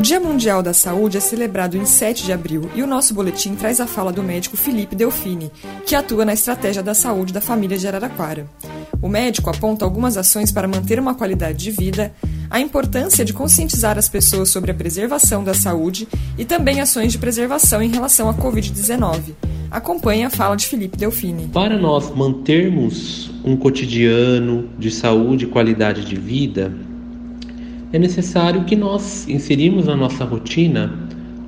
O Dia Mundial da Saúde é celebrado em 7 de abril e o nosso boletim traz a fala do médico Felipe Delfini, que atua na estratégia da saúde da família de Araraquara. O médico aponta algumas ações para manter uma qualidade de vida, a importância de conscientizar as pessoas sobre a preservação da saúde e também ações de preservação em relação à Covid-19. Acompanhe a fala de Felipe Delfini. Para nós mantermos um cotidiano de saúde e qualidade de vida, é necessário que nós inserimos na nossa rotina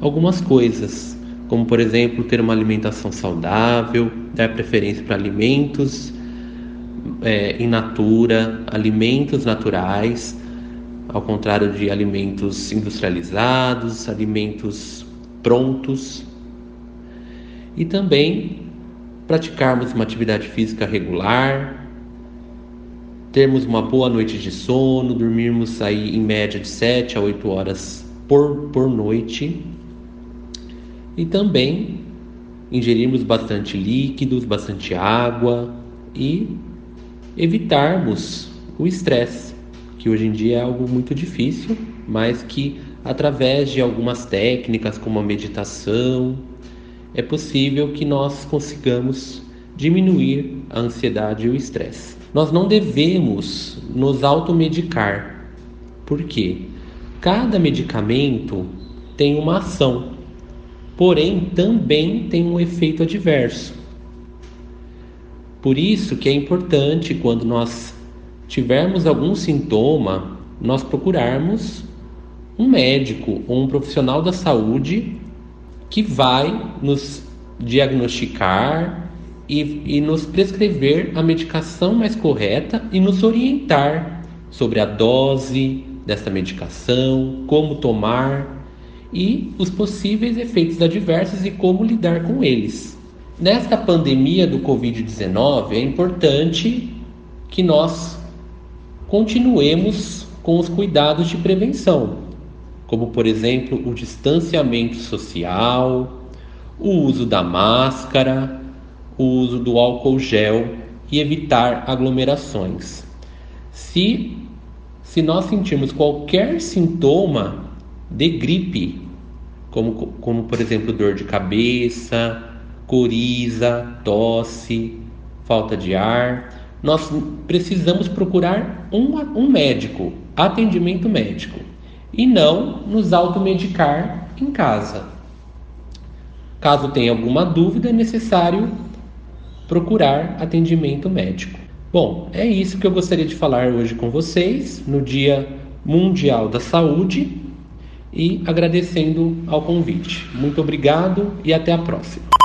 algumas coisas, como por exemplo ter uma alimentação saudável, dar preferência para alimentos é, in natura, alimentos naturais, ao contrário de alimentos industrializados, alimentos prontos, e também praticarmos uma atividade física regular, termos uma boa noite de sono, dormirmos aí em média de 7 a 8 horas por, por noite e também ingerirmos bastante líquidos, bastante água e evitarmos o estresse, que hoje em dia é algo muito difícil, mas que através de algumas técnicas como a meditação é possível que nós consigamos diminuir a ansiedade e o estresse. Nós não devemos nos automedicar. Por quê? Cada medicamento tem uma ação, porém também tem um efeito adverso. Por isso que é importante quando nós tivermos algum sintoma, nós procurarmos um médico ou um profissional da saúde que vai nos diagnosticar e, e nos prescrever a medicação mais correta e nos orientar sobre a dose dessa medicação, como tomar e os possíveis efeitos adversos e como lidar com eles. Nesta pandemia do Covid-19, é importante que nós continuemos com os cuidados de prevenção, como, por exemplo, o distanciamento social, o uso da máscara, o uso do álcool gel e evitar aglomerações. Se, se nós sentirmos qualquer sintoma de gripe, como, como por exemplo dor de cabeça, coriza, tosse, falta de ar, nós precisamos procurar um, um médico, atendimento médico, e não nos automedicar em casa. Caso tenha alguma dúvida, é necessário procurar atendimento médico. Bom, é isso que eu gostaria de falar hoje com vocês no Dia Mundial da Saúde e agradecendo ao convite. Muito obrigado e até a próxima.